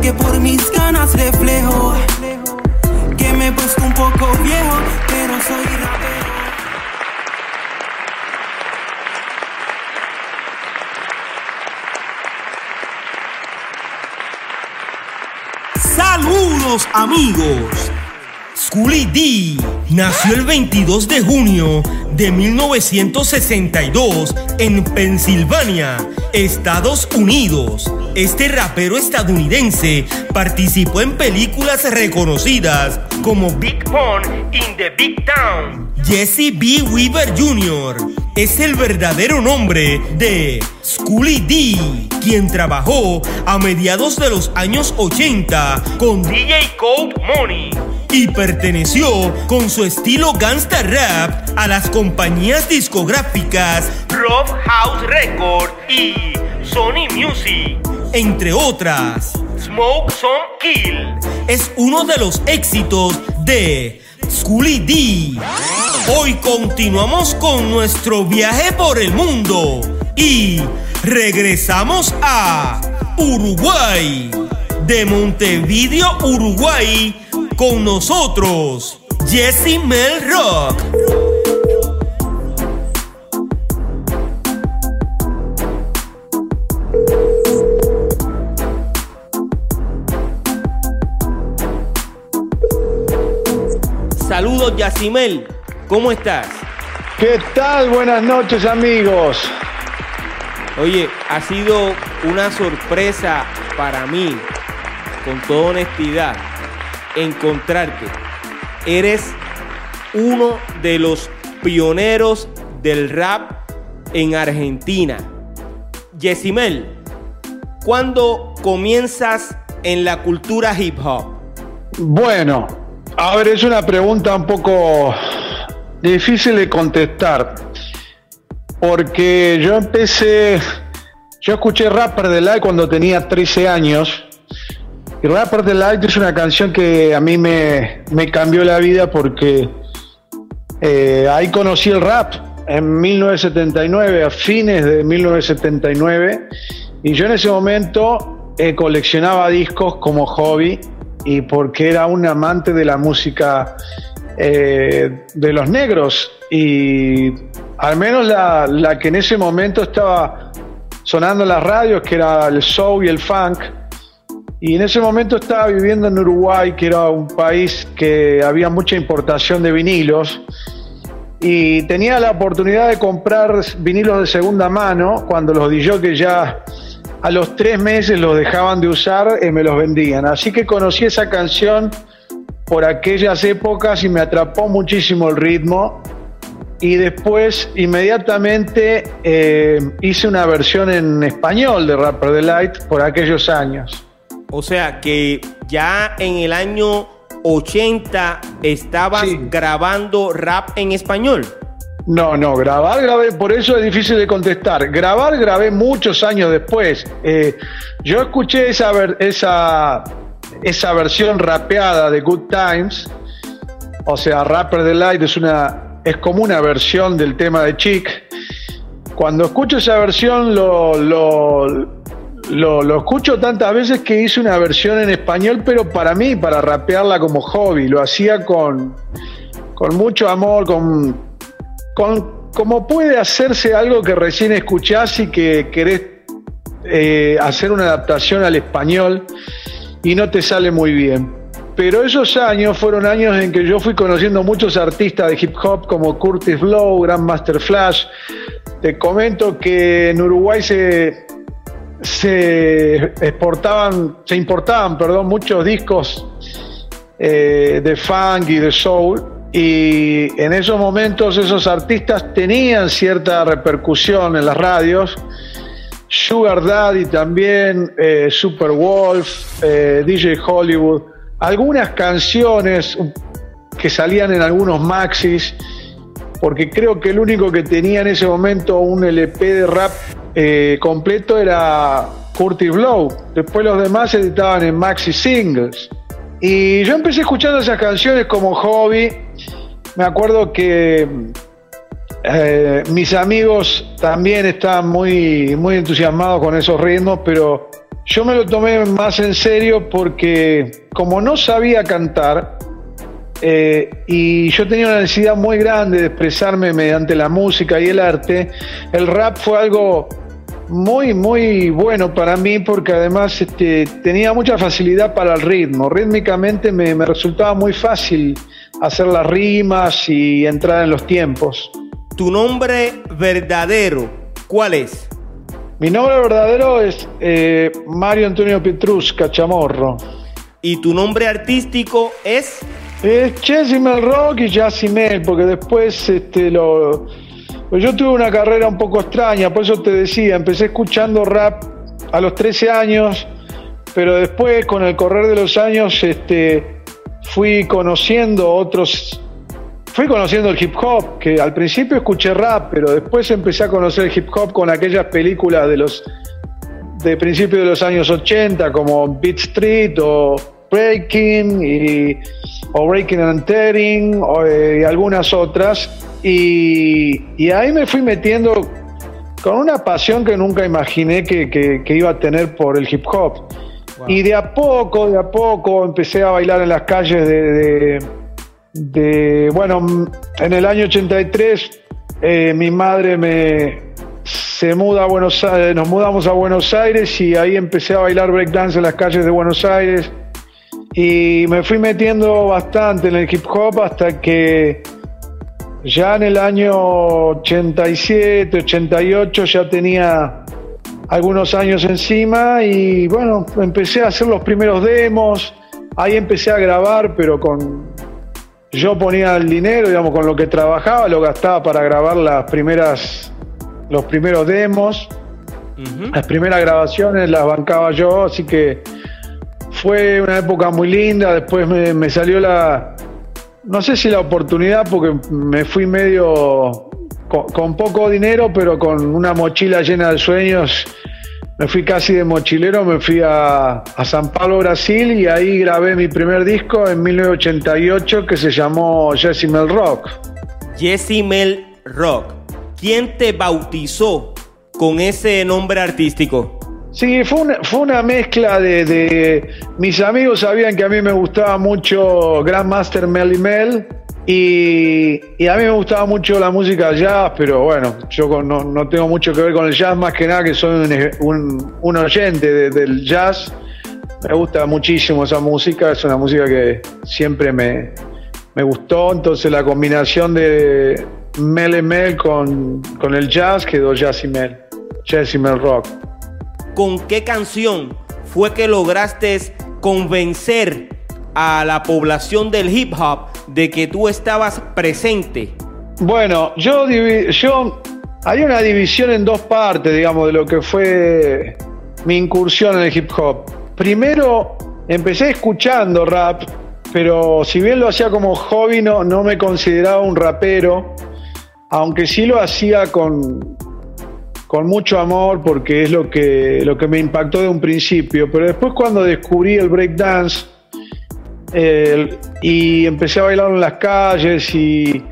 que por mis ganas reflejo que me he puesto un poco viejo, pero soy rapero. Saludos amigos. Schoolie D nació el 22 de junio de 1962 en Pensilvania, Estados Unidos. Este rapero estadounidense participó en películas reconocidas como Big Pun in the Big Town. Jesse B. Weaver Jr. es el verdadero nombre de Schoolie D, quien trabajó a mediados de los años 80 con DJ Code Money y perteneció con su estilo gangsta rap a las compañías discográficas Rough House Records y Sony Music, entre otras. Smoke Some Kill es uno de los éxitos de Schoolie D. Hoy continuamos con nuestro viaje por el mundo y regresamos a Uruguay. De Montevideo, Uruguay, con nosotros, Jesse Mel Rock. Saludos, Yacimel. ¿Cómo estás? ¿Qué tal? Buenas noches, amigos. Oye, ha sido una sorpresa para mí, con toda honestidad, encontrarte. Eres uno de los pioneros del rap en Argentina. Yesimel, ¿cuándo comienzas en la cultura hip hop? Bueno, a ver, es una pregunta un poco difícil de contestar. Porque yo empecé, yo escuché Rapper de Light cuando tenía 13 años. Y Rapper de Light es una canción que a mí me, me cambió la vida porque eh, ahí conocí el rap en 1979, a fines de 1979. Y yo en ese momento eh, coleccionaba discos como hobby y porque era un amante de la música eh, de los negros y al menos la, que en ese momento estaba sonando en las radios, que era el soul y el funk. Y en ese momento estaba viviendo en Uruguay, que era un país que había mucha importación de vinilos. Y tenía la oportunidad de comprar vinilos de segunda mano cuando los que ya a los tres meses los dejaban de usar y me los vendían. Así que conocí esa canción por aquellas épocas y me atrapó muchísimo el ritmo. Y después inmediatamente eh, hice una versión en español de Rapper Delight por aquellos años. O sea que ya en el año 80 estabas sí. grabando rap en español. No, no, grabar grabé, por eso es difícil de contestar. Grabar grabé muchos años después. Eh, yo escuché esa, esa, esa versión rapeada de Good Times, o sea, Rapper Delight es, una, es como una versión del tema de Chic. Cuando escucho esa versión lo, lo, lo, lo, escucho tantas veces que hice una versión en español, pero para mí, para rapearla como hobby. Lo hacía con, con mucho amor, con como puede hacerse algo que recién escuchás y que querés eh, hacer una adaptación al español y no te sale muy bien. Pero esos años fueron años en que yo fui conociendo muchos artistas de hip hop como Curtis Blow, Grandmaster Flash. Te comento que en Uruguay se, se exportaban, se importaban, perdón, muchos discos eh, de funk y de soul y en esos momentos esos artistas tenían cierta repercusión en las radios Sugar Daddy también, eh, Super Wolf, eh, DJ Hollywood, algunas canciones que salían en algunos maxis, porque creo que el único que tenía en ese momento un LP de rap eh, completo era Curtis Blow. Después los demás editaban en maxi singles. Y yo empecé escuchando esas canciones como hobby. Me acuerdo que eh, mis amigos también estaban muy, muy entusiasmados con esos ritmos, pero yo me lo tomé más en serio porque como no sabía cantar eh, y yo tenía una necesidad muy grande de expresarme mediante la música y el arte, el rap fue algo muy, muy bueno para mí porque además este, tenía mucha facilidad para el ritmo. Rítmicamente me, me resultaba muy fácil hacer las rimas y entrar en los tiempos. ¿Tu nombre verdadero cuál es? Mi nombre verdadero es eh, Mario Antonio Petrusca Chamorro. ¿Y tu nombre artístico es? Es Chesimel Rock y Jazimel, porque después este, lo, pues yo tuve una carrera un poco extraña, por eso te decía, empecé escuchando rap a los 13 años, pero después con el correr de los años este, fui conociendo otros fui conociendo el hip hop, que al principio escuché rap, pero después empecé a conocer el hip hop con aquellas películas de los de principios de los años 80 como Beat Street o Breaking y, o Breaking and Entering eh, y algunas otras. Y, ahí me fui metiendo con una pasión que nunca imaginé que, iba a tener por el hip hop y de a poco, de a poco empecé a bailar en las calles de bueno, en el año 83 eh, mi madre me se muda a Buenos Aires, nos mudamos a Buenos Aires y ahí empecé a bailar breakdance en las calles de Buenos Aires. Y me fui metiendo bastante en el hip hop hasta que ya en el año 87, 88 ya tenía algunos años encima y bueno, empecé a hacer los primeros demos, ahí empecé a grabar pero con yo ponía el dinero, digamos, con lo que trabajaba, lo gastaba para grabar las primeras, los primeros demos, las primeras grabaciones las bancaba yo, así que fue una época muy linda. Después me, salió la, no sé si la oportunidad, porque me fui medio con poco dinero, pero con una mochila llena de sueños me fui casi de mochilero, me fui a, San Pablo, Brasil, y ahí grabé mi primer disco en 1988 que se llamó Mel Rock. Mel Rock. ¿Quién te bautizó con ese nombre artístico? Sí, fue una, fue una mezcla de, Mis amigos sabían que a mí me gustaba mucho Grandmaster Melly Mel y, a mí me gustaba mucho la música jazz, pero bueno, yo no, tengo mucho que ver con el jazz, más que nada que soy un, oyente del jazz. Me gusta muchísimo esa música, es una música que siempre me, gustó, entonces la combinación de Mel Mel con, con el jazz quedó Jazz y Mel, Jazz y Mel Rock. ¿Con qué canción fue que lograste convencer a la población del hip hop de que tú estabas presente? Bueno, yo, hay una división en dos partes, digamos, de lo que fue mi incursión en el hip hop. Primero, empecé escuchando rap, pero si bien lo hacía como hobby, no, no me consideraba un rapero, aunque sí lo hacía con, con mucho amor porque es lo que, lo que me impactó de un principio. Pero después cuando descubrí el breakdance, y empecé a bailar en las calles y,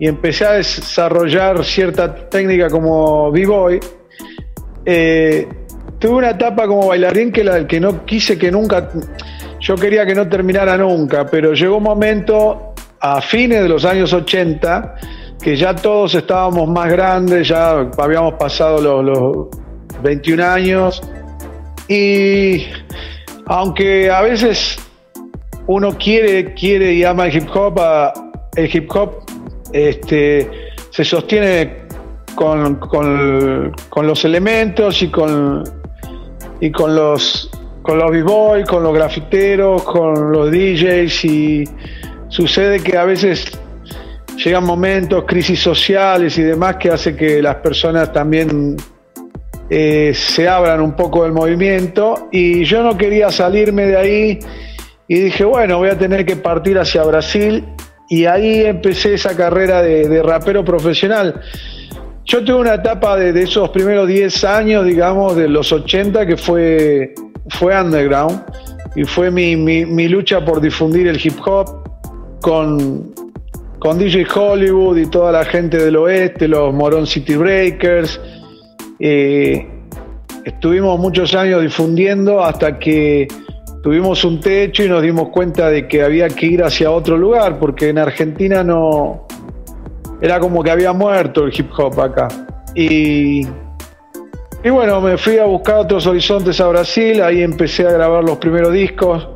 empecé a desarrollar cierta técnica como b-boy. Eh, tuve una etapa como bailarín que la que no quise que nunca, yo quería que no terminara nunca, pero llegó un momento a fines de los años 80 que ya todos estábamos más grandes, ya habíamos pasado los, los 21 años y aunque a veces uno quiere, quiere y ama el hip hop, el hip hop este, se sostiene con, los elementos y con, y con los con los b-boys, con los grafiteros, con los DJs y sucede que a veces llegan momentos, crisis sociales y demás que hace que las personas también eh, se abran un poco del movimiento. Y yo no quería salirme de ahí y dije, bueno, voy a tener que partir hacia Brasil y ahí empecé esa carrera de, rapero profesional. Yo tuve una etapa de, esos primeros 10 años, digamos, de los 80, que fue, fue underground y fue mi, mi, lucha por difundir el hip hop con, con DJ Hollywood y toda la gente del oeste, los Moron City Breakers. Eh, estuvimos muchos años difundiendo hasta que tuvimos un techo y nos dimos cuenta de que había que ir hacia otro lugar, porque en Argentina no. Era como que había muerto el hip hop acá. Y, y bueno, me fui a buscar otros horizontes a Brasil, ahí empecé a grabar los primeros discos.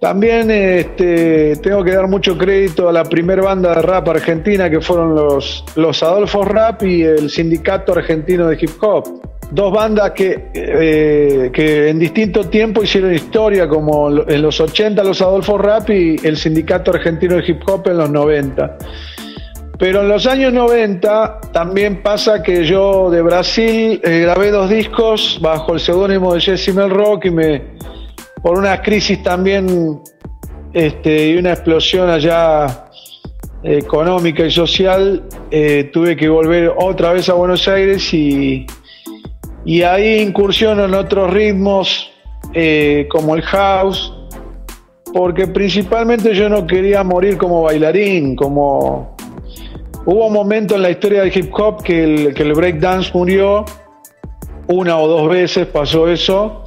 También este, tengo que dar mucho crédito a la primera banda de rap argentina que fueron los, los Adolfo Rap y el Sindicato Argentino de Hip Hop dos bandas que, eh, que en distinto tiempo hicieron historia, como en los 80 los Adolfo Rap y el Sindicato Argentino de Hip Hop en los 90. Pero en los años 90 también pasa que yo de Brasil eh, grabé dos discos bajo el seudónimo de Jesse Mel Rock y me, por una crisis también este, y una explosión allá eh, económica y social, tuve que volver otra vez a Buenos Aires y, y ahí incursiono en otros ritmos eh, como el house, porque principalmente yo no quería morir como bailarín, como hubo un momento en la historia del hip hop que el, que el breakdance murió, una o dos veces pasó eso,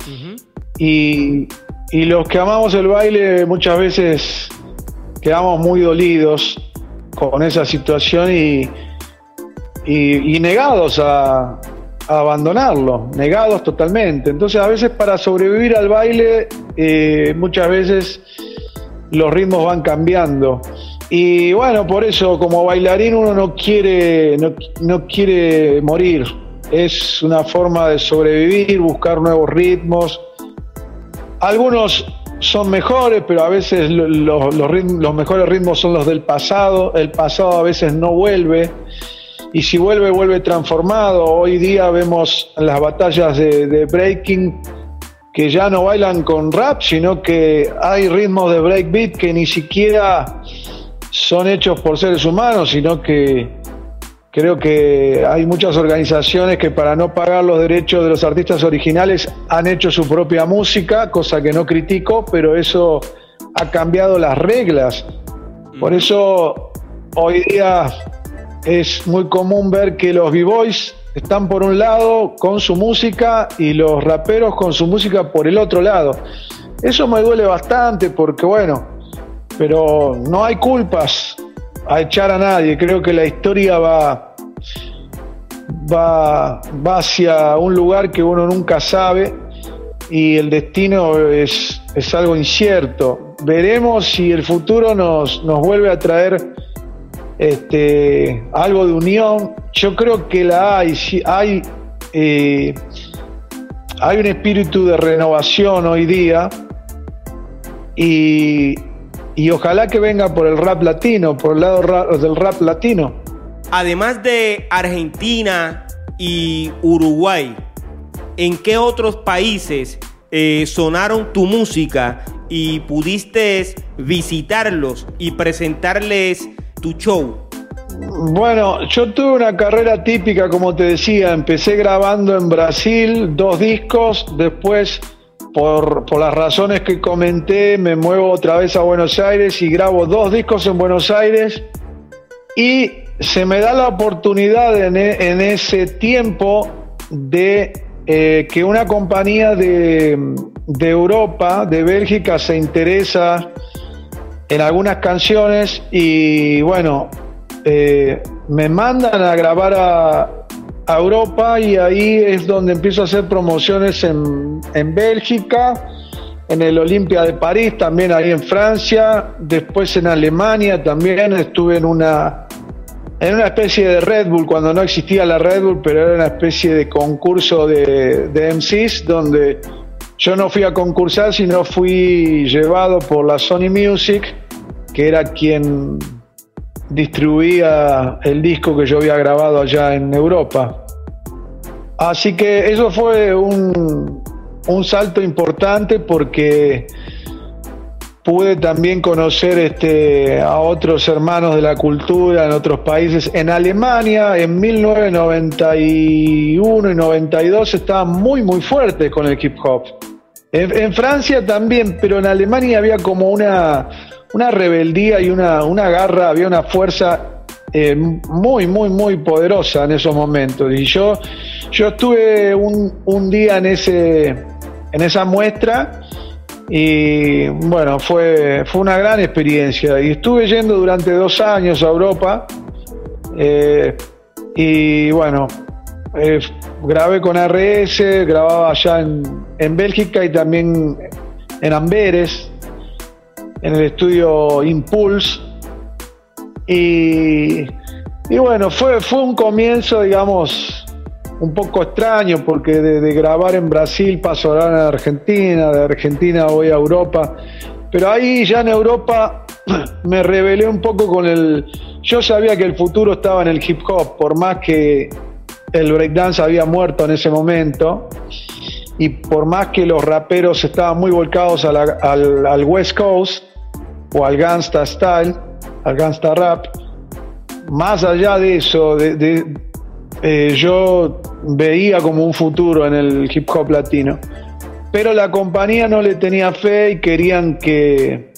y, los que amamos el baile muchas veces quedamos muy dolidos con esa situación y, y negados a, abandonarlo, negados totalmente. Entonces a veces para sobrevivir al baile, eh, muchas veces los ritmos van cambiando. Y bueno, por eso como bailarín uno no quiere, no, quiere morir. Es una forma de sobrevivir, buscar nuevos ritmos. Algunos son mejores, pero a veces los, los mejores ritmos son los del pasado. El pasado a veces no vuelve y si vuelve, vuelve transformado. Hoy día vemos las batallas de, breaking que ya no bailan con rap, sino que hay ritmos de breakbeat que ni siquiera son hechos por seres humanos, sino que creo que hay muchas organizaciones que para no pagar los derechos de los artistas originales han hecho su propia música, cosa que no critico, pero eso ha cambiado las reglas. Por eso hoy día es muy común ver que los b-boys están por un lado con su música y los raperos con su música por el otro lado. Eso me duele bastante porque bueno, pero no hay culpas a echar a nadie. Creo que la historia va, va, va hacia un lugar que uno nunca sabe y el destino es, es algo incierto. Veremos si el futuro nos, nos vuelve a traer este, algo de unión. Yo creo que la hay, hay, eh, hay un espíritu de renovación hoy día y, ojalá que venga por el rap latino, por el lado del rap latino. Además de Argentina y Uruguay, ¿en qué otros países eh, sonaron tu música y pudiste visitarlos y presentarles tu show? Bueno, yo tuve una carrera típica, como te decía, empecé grabando en Brasil dos discos, después por, las razones que comenté me muevo otra vez a Buenos Aires y grabo dos discos en Buenos Aires. Y se me da la oportunidad en, e, ese tiempo de eh, que una compañía de, de Europa, de Bélgica, se interesa en algunas canciones y bueno, eh, me mandan a grabar a, Europa y ahí es donde empiezo a hacer promociones en, en Bélgica, en el Olimpia de París, también ahí en Francia, después en Alemania también estuve en una en una especie de Red Bull, cuando no existía la Red Bull, pero era una especie de concurso de, de MCs donde yo no fui a concursar, sino fui llevado por la Sony Music, que era quien distribuía el disco que yo había grabado allá en Europa. Así que eso fue un, un salto importante porque pude también conocer este, a otros hermanos de la cultura en otros países. En Alemania, en 1991 y 92, estaban muy, muy fuertes con el hip hop. En, Francia también, pero en Alemania había como una, una rebeldía y una, una garra, había una fuerza eh, muy, muy, muy poderosa en esos momentos. Y yo, yo estuve un, un día en, ese, en esa muestra y bueno, fue, fue una gran experiencia. Y estuve yendo durante dos años a Europa. Eh, y bueno, eh, grabé con RS, grababa allá en, en, Bélgica y también en Amberes, en el estudio Impulse. Y, y bueno, fue, fue un comienzo, digamos, un poco extraño porque de, grabar en Brasil paso ahora a Argentina, de Argentina voy a Europa, pero ahí ya en Europa me rebelé un poco con el... Yo sabía que el futuro estaba en el hip hop, por más que el breakdance había muerto en ese momento y por más que los raperos estaban muy volcados al, West Coast o al gangsta style, al gangsta rap, más allá de eso, eh, yo veía como un futuro en el hip hop latino. Pero la compañía no le tenía fe y querían que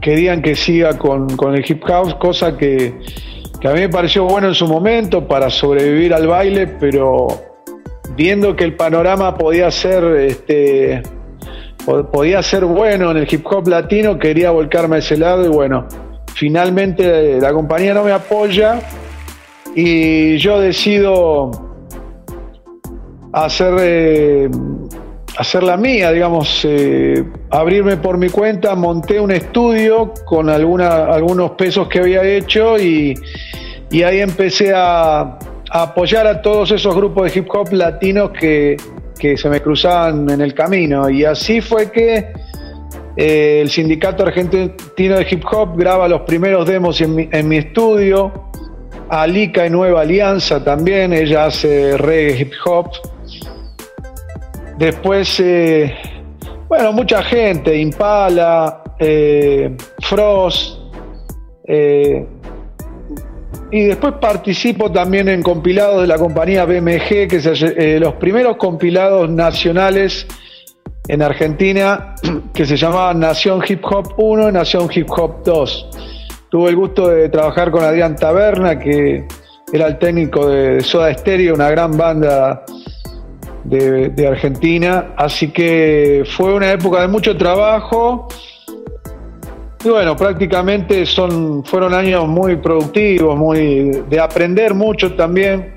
querían que siga con, el hip hop, cosa que, a mí me pareció bueno en su momento para sobrevivir al baile, pero viendo que el panorama podía ser este podía ser bueno en el hip hop latino, quería volcarme a ese lado y bueno, finalmente la compañía no me apoya y yo decido hacer, eh, hacer la mía, digamos, eh, abrirme por mi cuenta, monté un estudio con alguna, algunos pesos que había hecho y, ahí empecé a, apoyar a todos esos grupos de hip hop latinos que, se me cruzaban en el camino. Y así fue que eh, el Sindicato Argentino de Hip Hop graba los primeros demos en mi, en mi estudio. Alica y Nueva Alianza también, ella hace reggae hip hop. Después, eh, bueno, mucha gente, Impala, eh, Frost. Eh, y después participo también en compilados de la compañía BMG, que es los primeros compilados nacionales en Argentina, que se llamaban Nación Hip Hop 1 y Nación Hip Hop 2. Tuve el gusto de trabajar con Adrián Taberna, que era el técnico de Soda Stereo, una gran banda de, Argentina. Así que fue una época de mucho trabajo. Y bueno, prácticamente son, fueron años muy productivos, muy de aprender mucho también.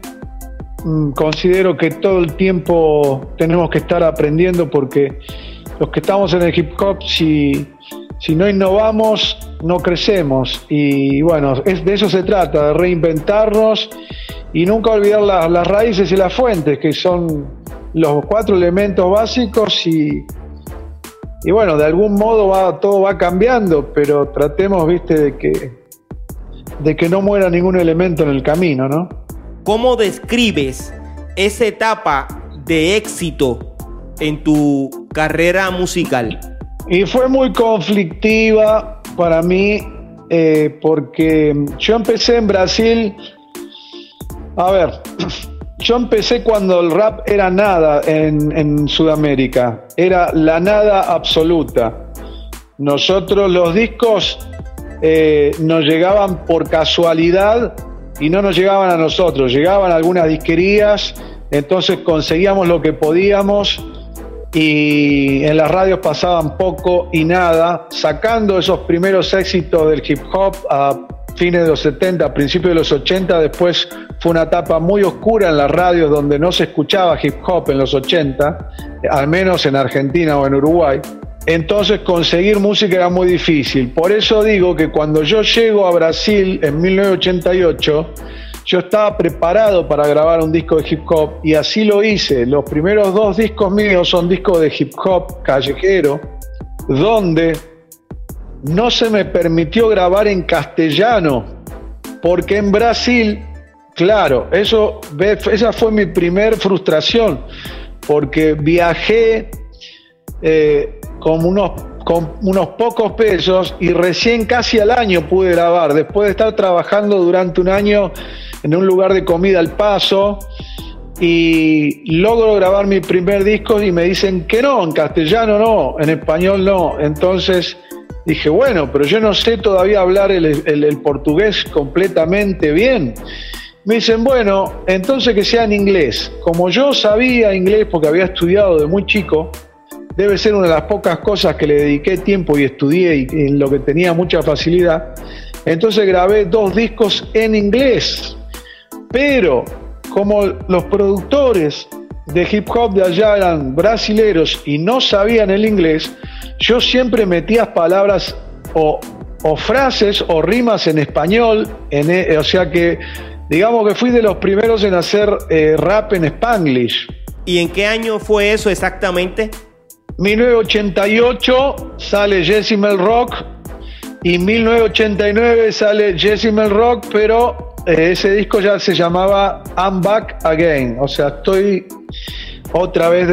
Mm, considero que todo el tiempo tenemos que estar aprendiendo porque los que estamos en el hip hop, si, si no innovamos, no crecemos. Y bueno, es, de eso se trata, de reinventarnos y nunca olvidar las raíces y las fuentes, que son los cuatro elementos básicos y, y bueno, de algún modo va, todo va cambiando, pero tratemos, viste, de que, de que no muera ningún elemento en el camino, ¿no? ¿Cómo describes esa etapa de éxito en tu carrera musical? Y fue muy conflictiva para mí, eh, porque yo empecé en Brasil, a ver, yo empecé cuando el rap era nada en, Sudamérica, era la nada absoluta. Nosotros los discos eh, nos llegaban por casualidad y no nos llegaban a nosotros, llegaban a algunas disquerías, entonces conseguíamos lo que podíamos y en las radios pasaban poco y nada, sacando esos primeros éxitos del hip hop a fines de los 70, principios de los 80, después fue una etapa muy oscura en las radios donde no se escuchaba hip hop en los 80, al menos en Argentina o en Uruguay. Entonces conseguir música era muy difícil. Por eso digo que cuando yo llego a Brasil en 1988, yo estaba preparado para grabar un disco de hip hop y así lo hice. Los primeros dos discos míos son discos de hip hop callejero, donde no se me permitió grabar en castellano, porque en Brasil Claro, eso, esa fue mi primer frustración, porque viajé eh, con, unos, con unos pocos pesos y recién casi al año pude grabar, después de estar trabajando durante un año en un lugar de comida al paso y logro grabar mi primer disco y me dicen que no, en castellano no, en español no. Entonces dije, bueno, pero yo no sé todavía hablar el, portugués completamente bien. Me dicen, bueno, entonces que sea en inglés. Como yo sabía inglés porque había estudiado de muy chico, debe ser una de las pocas cosas que le dediqué tiempo y estudié y en lo que tenía mucha facilidad. Entonces grabé dos discos en inglés. Pero como los productores de hip hop de allá eran brasileros y no sabían el inglés, yo siempre metía palabras o, frases o rimas en español, en, e, o sea que digamos que fui de los primeros en hacer eh, rap en spanglish. ¿Y en qué año fue eso exactamente? 1988 sale Jessimal Rock y 1989 sale Jessimal Rock, pero ese disco ya se llamaba I'm Back Again, o sea, estoy otra vez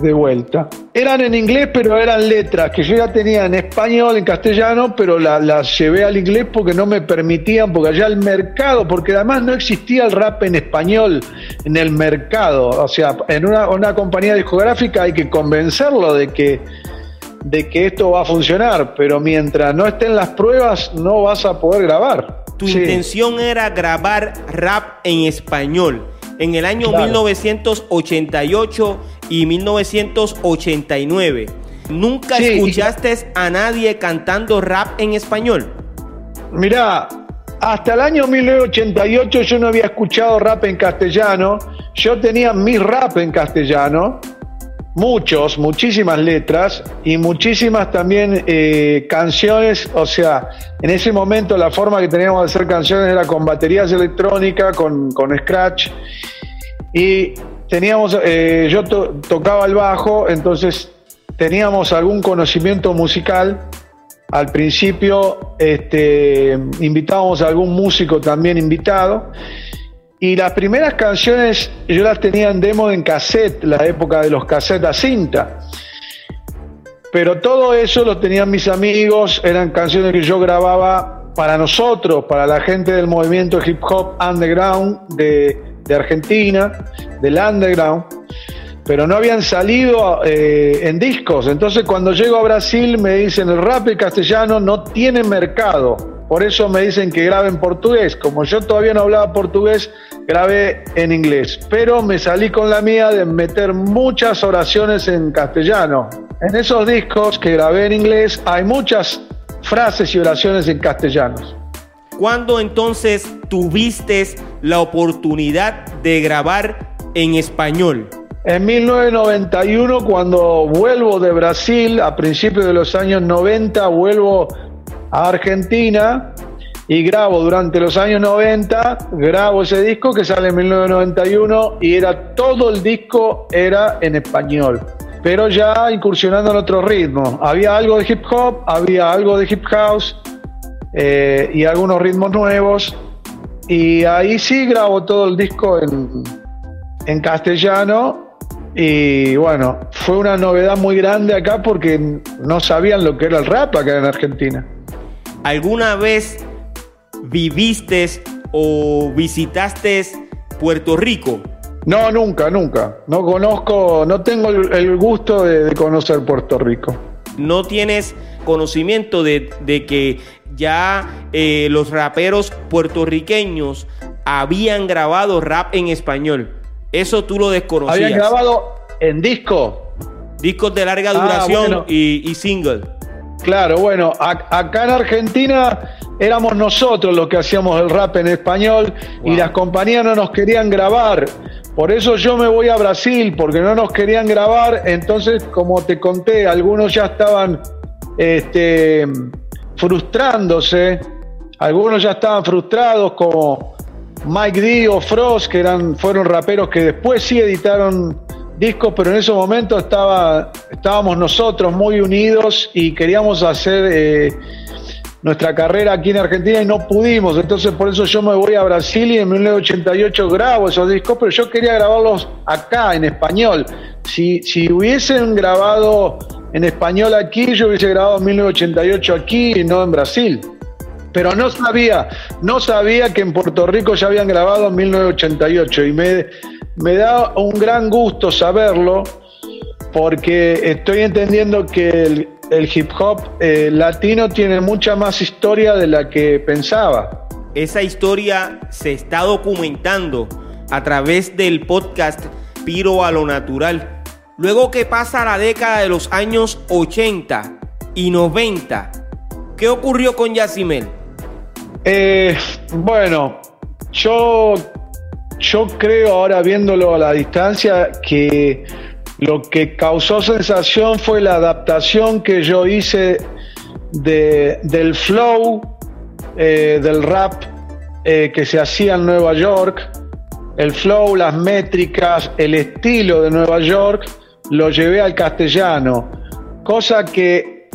de, vuelta. Eran en inglés, pero eran letras que yo ya tenía en español, en castellano, pero las llevé al inglés porque no me permitían, porque allá el mercado, porque además no existía el rap en español en el mercado. O sea, en una, una compañía discográfica hay que convencerlo de que de que esto va a funcionar, pero mientras no estén las pruebas no vas a poder grabar. Tu intención era grabar rap en español en el año 1988 y 1989. ¿Nunca escuchaste a nadie cantando rap en español? Mirá, hasta el año 1988 yo no había escuchado rap en castellano. Yo tenía mi rap en castellano muchos, muchísimas letras y muchísimas también eh, canciones, o sea, en ese momento la forma que teníamos de hacer canciones era con baterías electrónicas, con, scratch. Y teníamos, eh, yo tocaba el bajo, entonces teníamos algún conocimiento musical. Al principio este, invitábamos a algún músico también invitado y las primeras canciones yo las tenía en demo en cassette, la época de los cassettes a cinta. Pero todo eso lo tenían mis amigos, eran canciones que yo grababa para nosotros, para la gente del movimiento hip hop underground de, Argentina, del underground, pero no habían salido eh, en discos. Entonces cuando llego a Brasil me dicen el rap y castellano no tiene mercado. Por eso me dicen que grabe en portugués. Como yo todavía no hablaba portugués, grabé en inglés, pero me salí con la mía de meter muchas oraciones en castellano. En esos discos que grabé en inglés hay muchas frases y oraciones en castellano. ¿Cuándo entonces tuviste la oportunidad de grabar en español? En 1991, cuando vuelvo de Brasil, a principios de los años 90, vuelvo a Argentina y grabo durante los años 90, grabo ese disco que sale en 1991 y era todo el disco era en español, pero ya incursionando en otro ritmo. Había algo de hip hop, había algo de hip house eh, y algunos ritmos nuevos y ahí sí grabo todo el disco en, en castellano y bueno, fue una novedad muy grande acá porque no sabían lo que era el rap acá en Argentina. ¿Alguna vez viviste o visitaste Puerto Rico? No, nunca, nunca. No conozco, no tengo el, gusto de, conocer Puerto Rico. ¿No tienes conocimiento de, que ya eh, los raperos puertorriqueños habían grabado rap en español? Eso tú lo desconocías. ¿Habían grabado en disco? Discos de larga ah, duración y, single. Claro, bueno, acá en Argentina éramos nosotros los que hacíamos el rap en español y las compañías no nos querían grabar. Por eso yo me voy a Brasil, porque no nos querían grabar. Entonces, como te conté, algunos ya estaban este, frustrándose, algunos ya estaban frustrados, como Mike D o Frost, que eran, fueron raperos que después sí editaron discos, pero en ese momento estaba, estábamos nosotros muy unidos y queríamos hacer... Eh, nuestra carrera aquí en Argentina y no pudimos. Entonces por eso yo me voy a Brasil y en 1988 grabo esos discos, pero yo quería grabarlos acá en español. Si, si hubiesen grabado en español aquí, yo hubiese grabado en 1988 aquí y no en Brasil. Pero no sabía, no sabía que en Puerto Rico ya habían grabado en 1988 y me, me da un gran gusto saberlo porque estoy entendiendo que el, hip hop eh, latino tiene mucha más historia de la que pensaba. Esa historia se está documentando a través del podcast Piro a lo Natural. Luego que pasa la década de los años 80 y 90, ¿qué ocurrió con Yacimel? Eh, bueno, yo, yo creo ahora viéndolo a la distancia que lo que causó sensación fue la adaptación que yo hice del flow eh, del rap eh, que se hacía en Nueva York, el flow, las métricas, el estilo de Nueva York, lo llevé al castellano, cosa que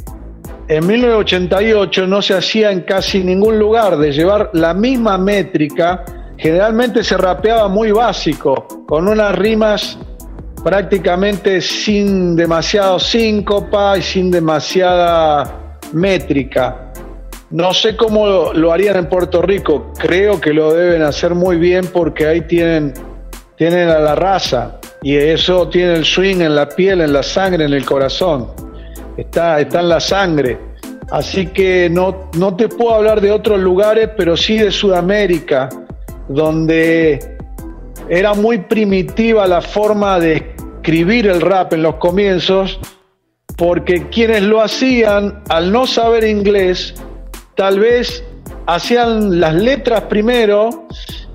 en 1988 no se hacía en casi ningún lugar, de llevar la misma métrica, generalmente se rapeaba muy básico, con unas rimas prácticamente sin demasiado síncopa y sin demasiada métrica. No sé cómo lo, harían en Puerto Rico, creo que lo deben hacer muy bien porque ahí tienen, tienen a la raza y eso tiene el swing en la piel, en la sangre, en el corazón. Está, está en la sangre. Así que no, no te puedo hablar de otros lugares, pero sí de Sudamérica, donde era muy primitiva la forma de escribir el rap en los comienzos, porque quienes lo hacían, al no saber inglés, tal vez hacían las letras primero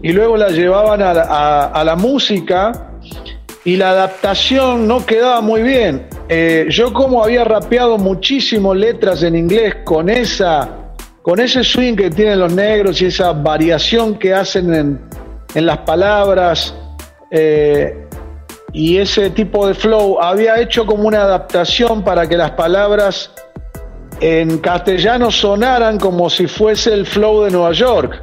y luego las llevaban a, la música y la adaptación no quedaba muy bien. Eh, yo como había rapeado muchísimo letras en inglés con esa con ese swing que tienen los negros y esa variación que hacen en, en las palabras, eh, y ese tipo de flow había hecho como una adaptación para que las palabras en castellano sonaran como si fuese el flow de Nueva York.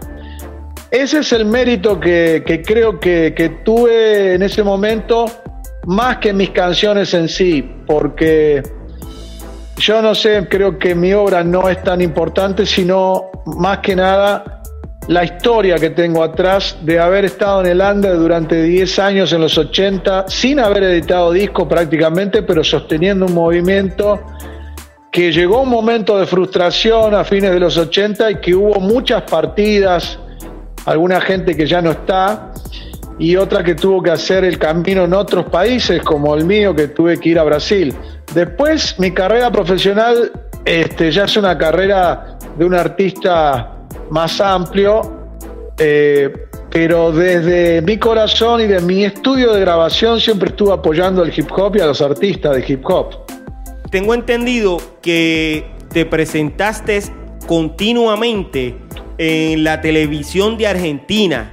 Ese es el mérito que, creo que, que, tuve en ese momento, más que mis canciones en sí, porque yo no sé, creo que mi obra no es tan importante, sino más que nada la historia que tengo atrás de haber estado en el Ande durante 10 años en los 80, sin haber editado disco prácticamente, pero sosteniendo un movimiento que llegó un momento de frustración a fines de los 80 y que hubo muchas partidas, alguna gente que ya no está y otra que tuvo que hacer el camino en otros países como el mío que tuve que ir a Brasil. Después mi carrera profesional este, ya es una carrera de un artista más amplio, eh, pero desde mi corazón y de mi estudio de grabación siempre estuve apoyando al hip hop y a los artistas de hip hop. Tengo entendido que te presentaste continuamente en la televisión de Argentina.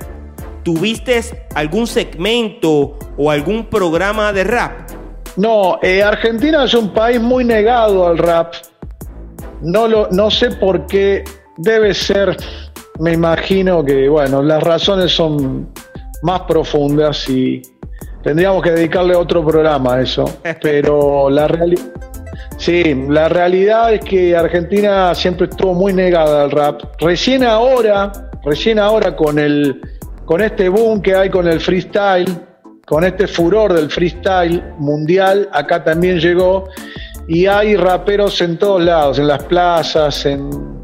¿Tuviste algún segmento o algún programa de rap? No, eh, Argentina es un país muy negado al rap. No, lo, no sé por qué Debe ser, me imagino que, bueno, las razones son más profundas y tendríamos que dedicarle otro programa a eso. Pero la realidad. Sí, la realidad es que Argentina siempre estuvo muy negada al rap. Recién ahora, recién ahora con el con este boom que hay con el freestyle, con este furor del freestyle mundial, acá también llegó y hay raperos en todos lados, en las plazas, en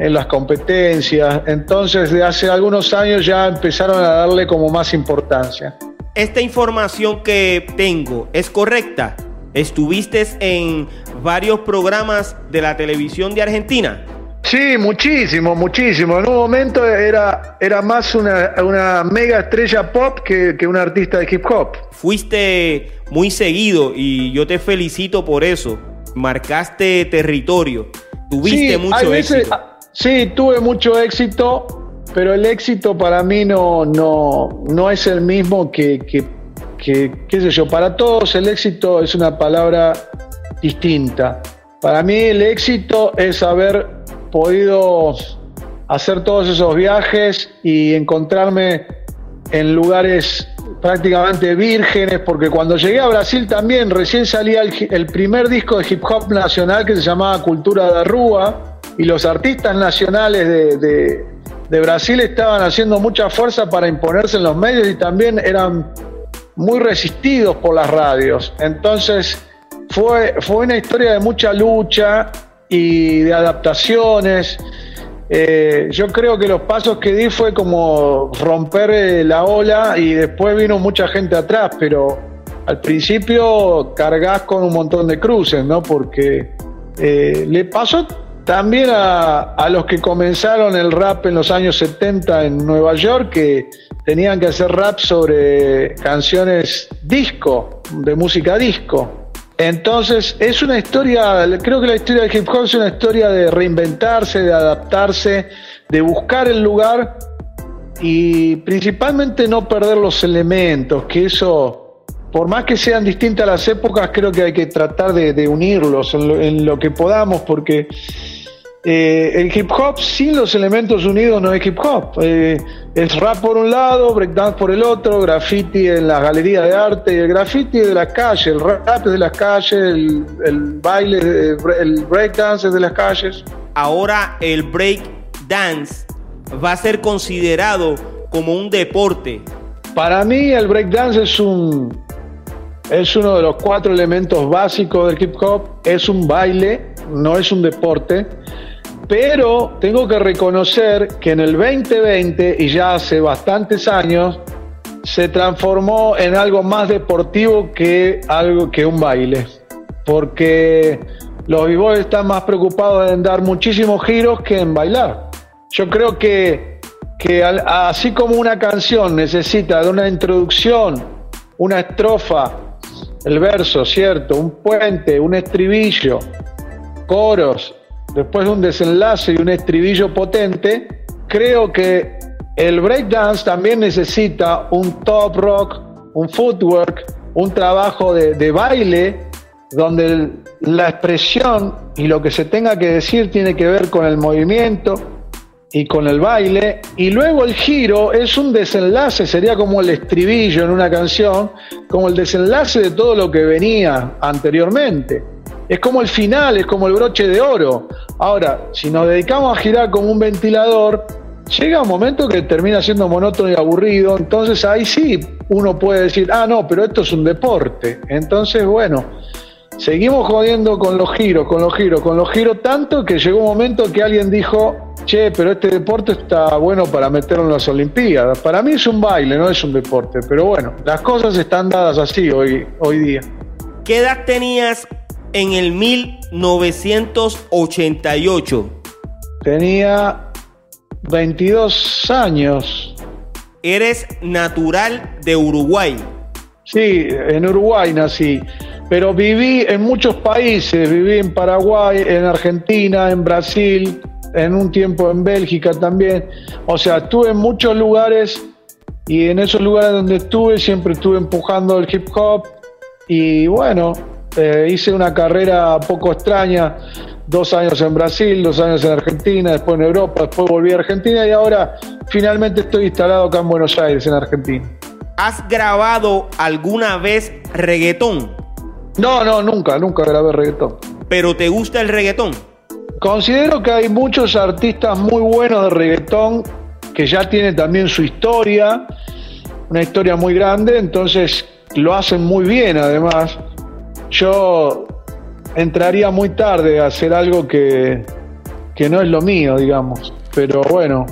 en las competencias. Entonces, de hace algunos años ya empezaron a darle como más importancia. Esta información que tengo es correcta. ¿Estuviste en varios programas de la televisión de Argentina? Sí, muchísimo, muchísimo. En un momento era, era más una, una mega estrella pop que, que un artista de hip hop. Fuiste muy seguido y yo te felicito por eso. Marcaste territorio. Tuviste mucho éxito. Sí, tuve mucho éxito, pero el éxito para mí no, no, no es el mismo que, que, qué sé yo, para todos el éxito es una palabra distinta. Para mí el éxito es haber podido hacer todos esos viajes y encontrarme en lugares prácticamente vírgenes, porque cuando llegué a Brasil también recién salía el, primer disco de hip hop nacional que se llamaba Cultura de Rúa, y los artistas nacionales de, de Brasil estaban haciendo mucha fuerza para imponerse en los medios y también eran muy resistidos por las radios. Entonces fue, fue una historia de mucha lucha y de adaptaciones. Eh, yo creo que los pasos que di fue como romper eh, la ola y después vino mucha gente atrás, pero al principio cargas con un montón de cruces, ¿no? Porque eh, le pasó también a, a, los que comenzaron el rap en los años 70 en Nueva York, que tenían que hacer rap sobre canciones disco, de música disco. Entonces, es una historia, creo que la historia del hip hop es una historia de reinventarse, de adaptarse, de buscar el lugar y principalmente no perder los elementos, que eso, por más que sean distintas las épocas, creo que hay que tratar de, unirlos en lo, que podamos, porque eh, el hip hop sin los elementos unidos no es hip hop. Eh, es rap por un lado, breakdance por el otro, graffiti en las galerías de arte, el graffiti de la calle, el rap es de las calles, el, baile, el breakdance es de las calles. Ahora el breakdance va a ser considerado como un deporte. Para mí el breakdance es un es uno de los cuatro elementos básicos del hip hop, es un baile, no es un deporte pero tengo que reconocer que en el 2020 y ya hace bastantes años se transformó en algo más deportivo que algo que un baile, porque los b están más preocupados en dar muchísimos giros que en bailar. Yo creo que, que así como una canción necesita de una introducción, una estrofa, el verso, ¿cierto? Un puente, un estribillo, coros, después de un desenlace y un estribillo potente, creo que el breakdance también necesita un top rock, un footwork, un trabajo de, baile donde la expresión y lo que se tenga que decir tiene que ver con el movimiento y con el baile, y luego el giro es un desenlace, sería como el estribillo en una canción, como el desenlace de todo lo que venía anteriormente es como el final, es como el broche de oro. Ahora, si nos dedicamos a girar como un ventilador, llega un momento que termina siendo monótono y aburrido, entonces ahí sí uno puede decir, ah, no, pero esto es un deporte. Entonces, bueno, seguimos jodiendo con los giros, con los giros, con los giros, tanto que llegó un momento que alguien dijo, che, pero este deporte está bueno para meterlo en las Olimpiadas. Para mí es un baile, no es un deporte, pero bueno, las cosas están dadas así hoy, hoy día. ¿Qué edad tenías en el 1988? Tenía 22 años. Eres natural de Uruguay. Sí, en Uruguay nací, pero viví en muchos países, viví en Paraguay, en Argentina, en Brasil, en un tiempo en Bélgica también. O sea, estuve en muchos lugares y en esos lugares donde estuve siempre estuve empujando el hip hop y bueno, eh, hice una carrera poco extraña, dos años en Brasil, dos años en Argentina, después en Europa, después volví a Argentina y ahora finalmente estoy instalado acá en Buenos Aires, en Argentina. ¿Has grabado alguna vez reggaetón? No, no, nunca, nunca grabé reggaetón. ¿Pero te gusta el reggaetón? Considero que hay muchos artistas muy buenos de reggaetón que ya tienen también su historia, una historia muy grande, entonces lo hacen muy bien además yo entraría muy tarde a hacer algo que, no es lo mío, digamos. Pero bueno,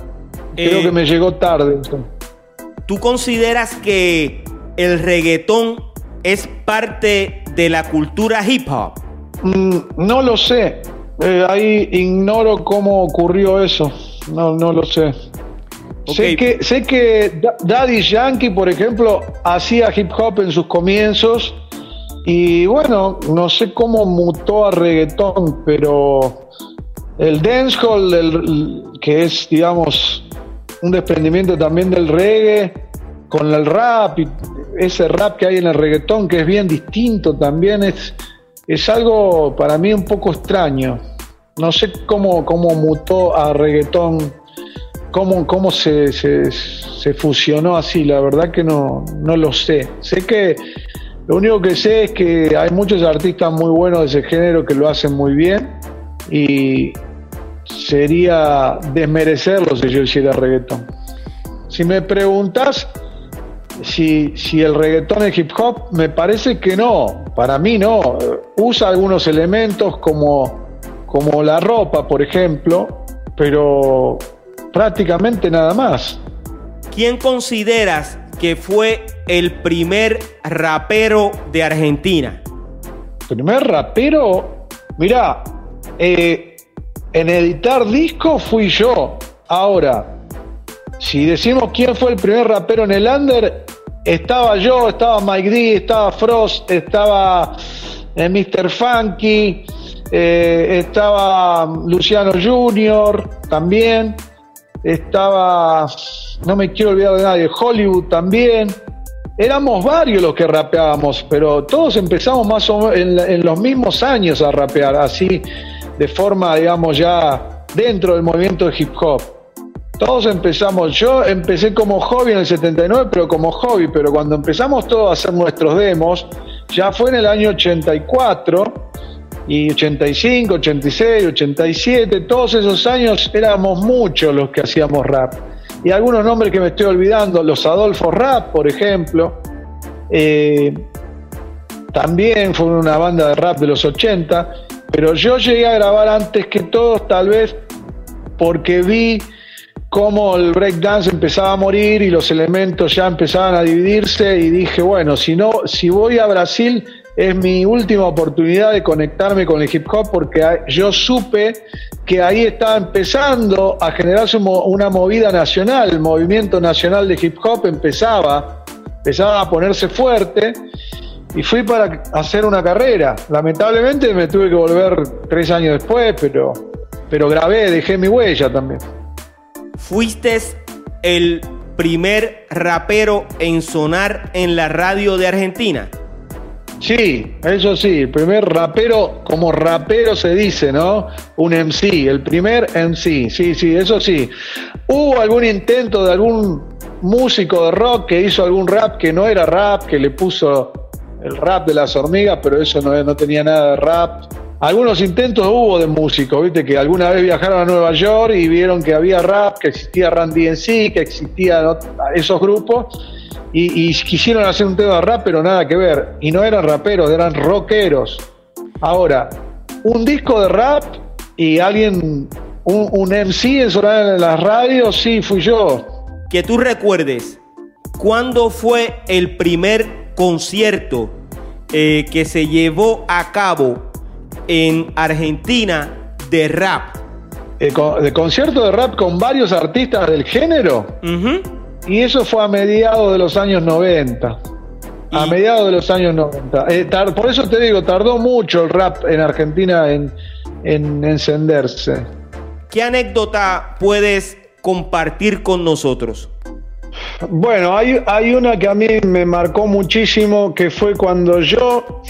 creo eh, que me llegó tarde. ¿Tú consideras que el reggaetón es parte de la cultura hip hop? Mm, no lo sé. Eh, ahí ignoro cómo ocurrió eso. No, no lo sé. Sé que, sé que Daddy Yankee, por ejemplo, hacía hip hop en sus comienzos y bueno, no sé cómo mutó a reggaetón, pero el dancehall, que es, digamos, un desprendimiento también del reggae, con el rap, y ese rap que hay en el reggaetón, que es bien distinto también, es, es algo para mí un poco extraño. no sé cómo, cómo mutó a reggaetón, cómo, cómo se, se, fusionó así, la verdad que no, no lo sé. Sé que lo único que sé es que hay muchos artistas muy buenos de ese género que lo hacen muy bien y sería desmerecerlo si yo hiciera reggaetón. Si me preguntas si, si el reggaetón es hip hop, me parece que no, para mí no. Usa algunos elementos como, como la ropa, por ejemplo, pero prácticamente nada más. ¿Quién consideras que fue el primer rapero de Argentina? Primer rapero, mira, eh, en editar discos fui yo. Ahora, si decimos quién fue el primer rapero en el under, estaba yo, estaba Mike D, estaba Frost, estaba eh, Mr. Funky, eh, estaba Luciano Junior también estaba, no me quiero olvidar de nadie, Hollywood también. Éramos varios los que rapeábamos, pero todos empezamos más o menos en, los mismos años a rapear, así de forma, digamos, ya dentro del movimiento de hip hop. Todos empezamos, yo empecé como hobby en el 79, pero como hobby, pero cuando empezamos todos a hacer nuestros demos, ya fue en el año 84 y 85, 86, 87, todos esos años éramos muchos los que hacíamos rap. Y algunos nombres que me estoy olvidando, los Adolfo Rap, por ejemplo, eh, también fue una banda de rap de los 80, pero yo llegué a grabar antes que todos, tal vez porque vi cómo el breakdance empezaba a morir y los elementos ya empezaban a dividirse y dije, bueno, si no, si voy a Brasil es mi última oportunidad de conectarme con el hip hop porque yo supe que ahí estaba empezando a generarse una movida nacional, el movimiento nacional de hip hop empezaba, empezaba a ponerse fuerte y fui para hacer una carrera. Lamentablemente me tuve que volver tres años después, pero, pero grabé, dejé mi huella también. Fuiste el primer rapero en sonar en la radio de Argentina. Sí, eso sí, el primer rapero, como rapero se dice, ¿no? Un MC, el primer MC, sí, sí, eso sí. Hubo algún intento de algún músico de rock que hizo algún rap que no era rap, que le puso el rap de las hormigas, pero eso no, tenía nada de rap. Algunos intentos hubo de músicos, viste, que alguna vez viajaron a Nueva York y vieron que había rap, que existía Randy sí, que existían esos grupos y, quisieron hacer un tema de rap, pero nada que ver. Y no eran raperos, eran rockeros. Ahora, un disco de rap y alguien, un, un MC en sonar en las radios, sí, fui yo. Que tú recuerdes, ¿cuándo fue el primer concierto eh, que se llevó a cabo en Argentina de rap? ¿De concierto de rap con varios artistas del género? Y eso fue a mediados de los años 90. A mediados de los años 90. Eh, por eso te digo, tardó mucho el rap en Argentina en, encenderse. ¿Qué anécdota puedes compartir con nosotros? Bueno, hay, hay una que a mí me marcó muchísimo, que fue cuando yo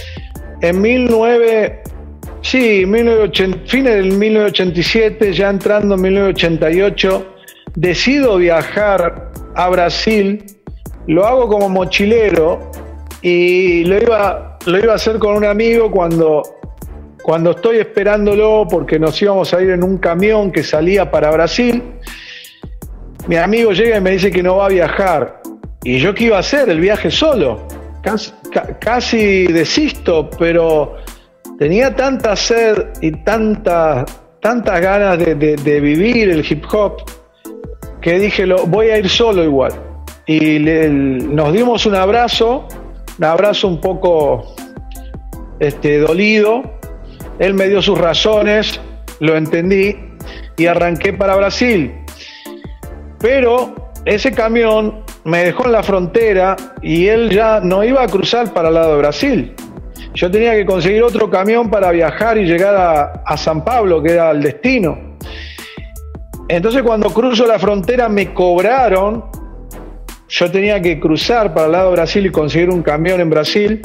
en 19... Sí, 1980, fines del 1987, ya entrando en 1988, decido viajar a Brasil, lo hago como mochilero y lo iba, lo iba a hacer con un amigo cuando, cuando estoy esperándolo porque nos íbamos a ir en un camión que salía para Brasil. Mi amigo llega y me dice que no va a viajar. ¿Y yo qué iba a hacer? El viaje solo. Casi, desisto, pero tenía tanta sed y tanta, tantas ganas de, de vivir el hip hop que dije, lo, voy a ir solo igual. Y nos dimos un abrazo, un abrazo un poco este, dolido. Él me dio sus razones, lo entendí y arranqué para Brasil. Pero ese camión me dejó en la frontera y él ya no iba a cruzar para el lado de Brasil. Yo tenía que conseguir otro camión para viajar y llegar a, a San Pablo, que era el destino. Entonces cuando cruzo la frontera me cobraron, yo tenía que cruzar para el lado de Brasil y conseguir un camión en Brasil,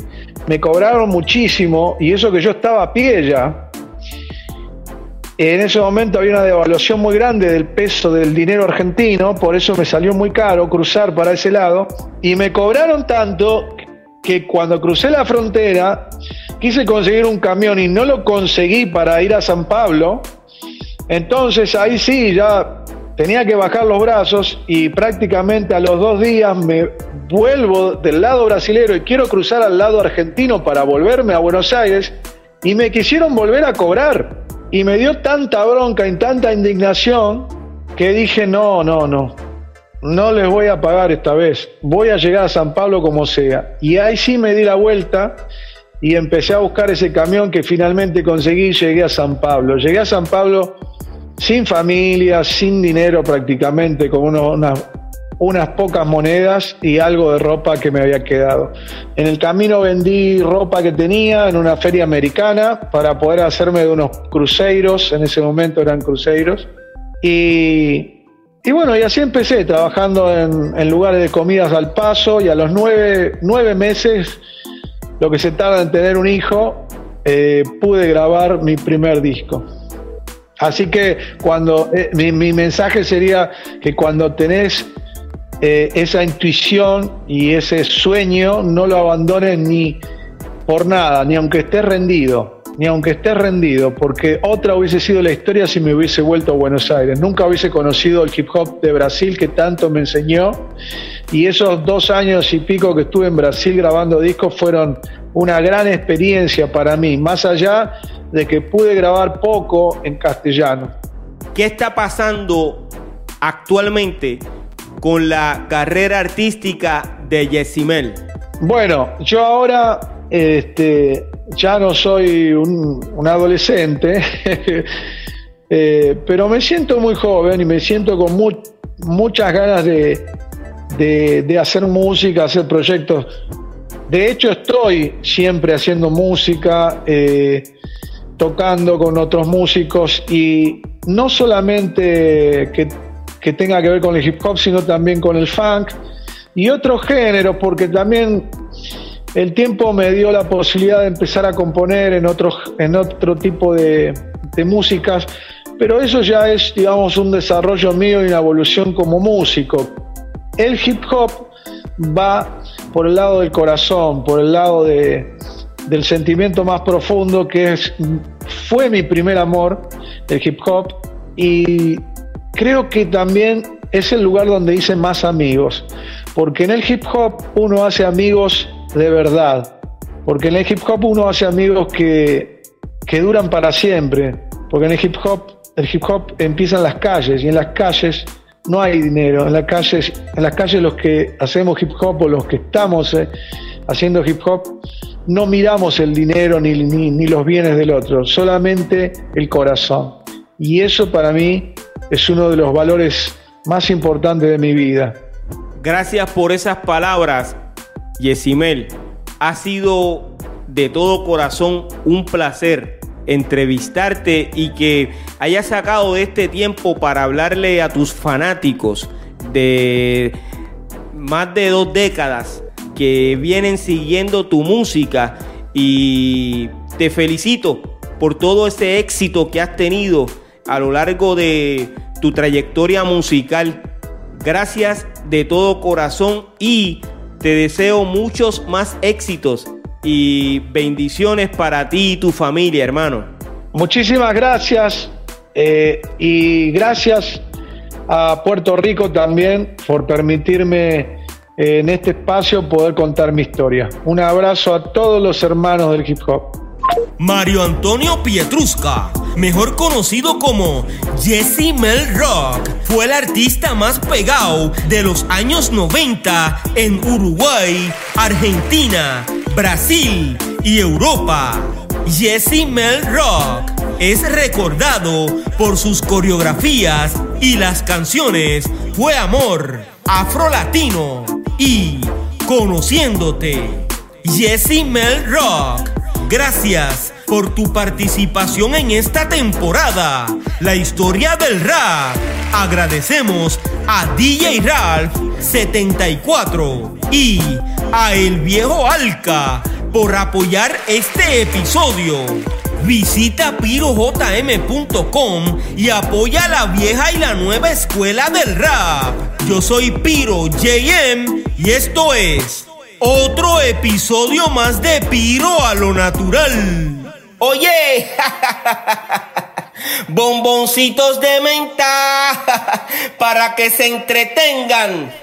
me cobraron muchísimo y eso que yo estaba a pie ya. En ese momento había una devaluación muy grande del peso del dinero argentino, por eso me salió muy caro cruzar para ese lado. Y me cobraron tanto que cuando crucé la frontera quise conseguir un camión y no lo conseguí para ir a San Pablo. Entonces ahí sí, ya tenía que bajar los brazos y prácticamente a los dos días me vuelvo del lado brasilero y quiero cruzar al lado argentino para volverme a Buenos Aires y me quisieron volver a cobrar. Y me dio tanta bronca y tanta indignación que dije, no, no, no, no les voy a pagar esta vez, voy a llegar a San Pablo como sea. Y ahí sí me di la vuelta y empecé a buscar ese camión que finalmente conseguí llegué a San Pablo. Llegué a San Pablo sin familia, sin dinero prácticamente, con unas pocas monedas y algo de ropa que me había quedado. En el camino vendí ropa que tenía en una feria americana para poder hacerme de unos cruceros, en ese momento eran cruceros. Y, y bueno, y así empecé, trabajando en, lugares de comidas al paso y a los nueve, nueve meses, lo que se tarda en tener un hijo, eh, pude grabar mi primer disco. Así que cuando eh, mi, mensaje sería que cuando tenés eh, esa intuición y ese sueño no lo abandones ni por nada, ni aunque estés rendido, ni aunque estés rendido, porque otra hubiese sido la historia si me hubiese vuelto a Buenos Aires. Nunca hubiese conocido el hip hop de Brasil que tanto me enseñó y esos dos años y pico que estuve en Brasil grabando discos fueron una gran experiencia para mí, más allá de que pude grabar poco en castellano. ¿Qué está pasando actualmente con la carrera artística de Yesimel? Bueno, yo ahora este, ya no soy un, adolescente, eh, pero me siento muy joven y me siento con muchas ganas de, de, hacer música, hacer proyectos. De hecho, estoy siempre haciendo música, eh, tocando con otros músicos y no solamente que que tenga que ver con el hip hop, sino también con el funk y otros géneros, porque también el tiempo me dio la posibilidad de empezar a componer en, otros, en otro tipo de, de músicas, pero eso ya es, digamos, un desarrollo mío y una evolución como músico. El hip hop va por el lado del corazón, por el lado de, del sentimiento más profundo que es, fue mi primer amor, el hip hop, y creo que también es el lugar donde hice más amigos, porque en el hip hop uno hace amigos de verdad, porque en el hip hop uno hace amigos que, que duran para siempre, porque en el hip hop el hip hop empieza en las calles y en las calles no hay dinero, en las calles, en las calles los que hacemos hip hop o los que estamos eh, haciendo hip hop no miramos el dinero ni, ni, ni los bienes del otro, solamente el corazón. Y eso para mí es uno de los valores más importantes de mi vida. Gracias por esas palabras, Yesimel. Ha sido de todo corazón un placer entrevistarte y que hayas sacado de este tiempo para hablarle a tus fanáticos de más de dos décadas que vienen siguiendo tu música y te felicito por todo ese éxito que has tenido a lo largo de tu trayectoria musical. Gracias de todo corazón y te deseo muchos más éxitos y bendiciones para ti y tu familia, hermano. Muchísimas gracias eh, y gracias a Puerto Rico también por permitirme eh, en este espacio poder contar mi historia. Un abrazo a todos los hermanos del hip hop. Mario Antonio Pietrusca, mejor conocido como Jesse Mel Rock, fue el artista más pegado de los años 90 en Uruguay, Argentina, Brasil y Europa. Jesse Mel Rock es recordado por sus coreografías y las canciones Fue Amor, Afro Latino y Conociéndote. Jesse Mel Rock Gracias por tu participación en esta temporada. La historia del rap. Agradecemos a DJ Ralph 74 y a El Viejo Alca por apoyar este episodio. Visita pirojm.com y apoya a la vieja y la nueva escuela del rap. Yo soy Piro JM y esto es otro episodio más de Piro a lo natural. Oye, bomboncitos de menta para que se entretengan.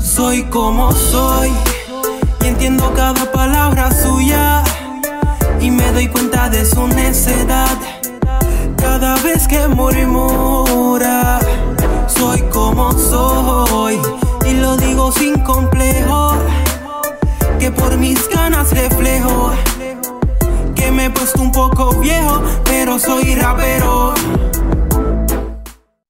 Soy como soy y entiendo cada palabra suya y me doy cuenta de su necedad cada vez que murmura. Soy como soy y lo digo sin complejo que por mis ganas reflejo. Que me he puesto un poco viejo pero soy rapero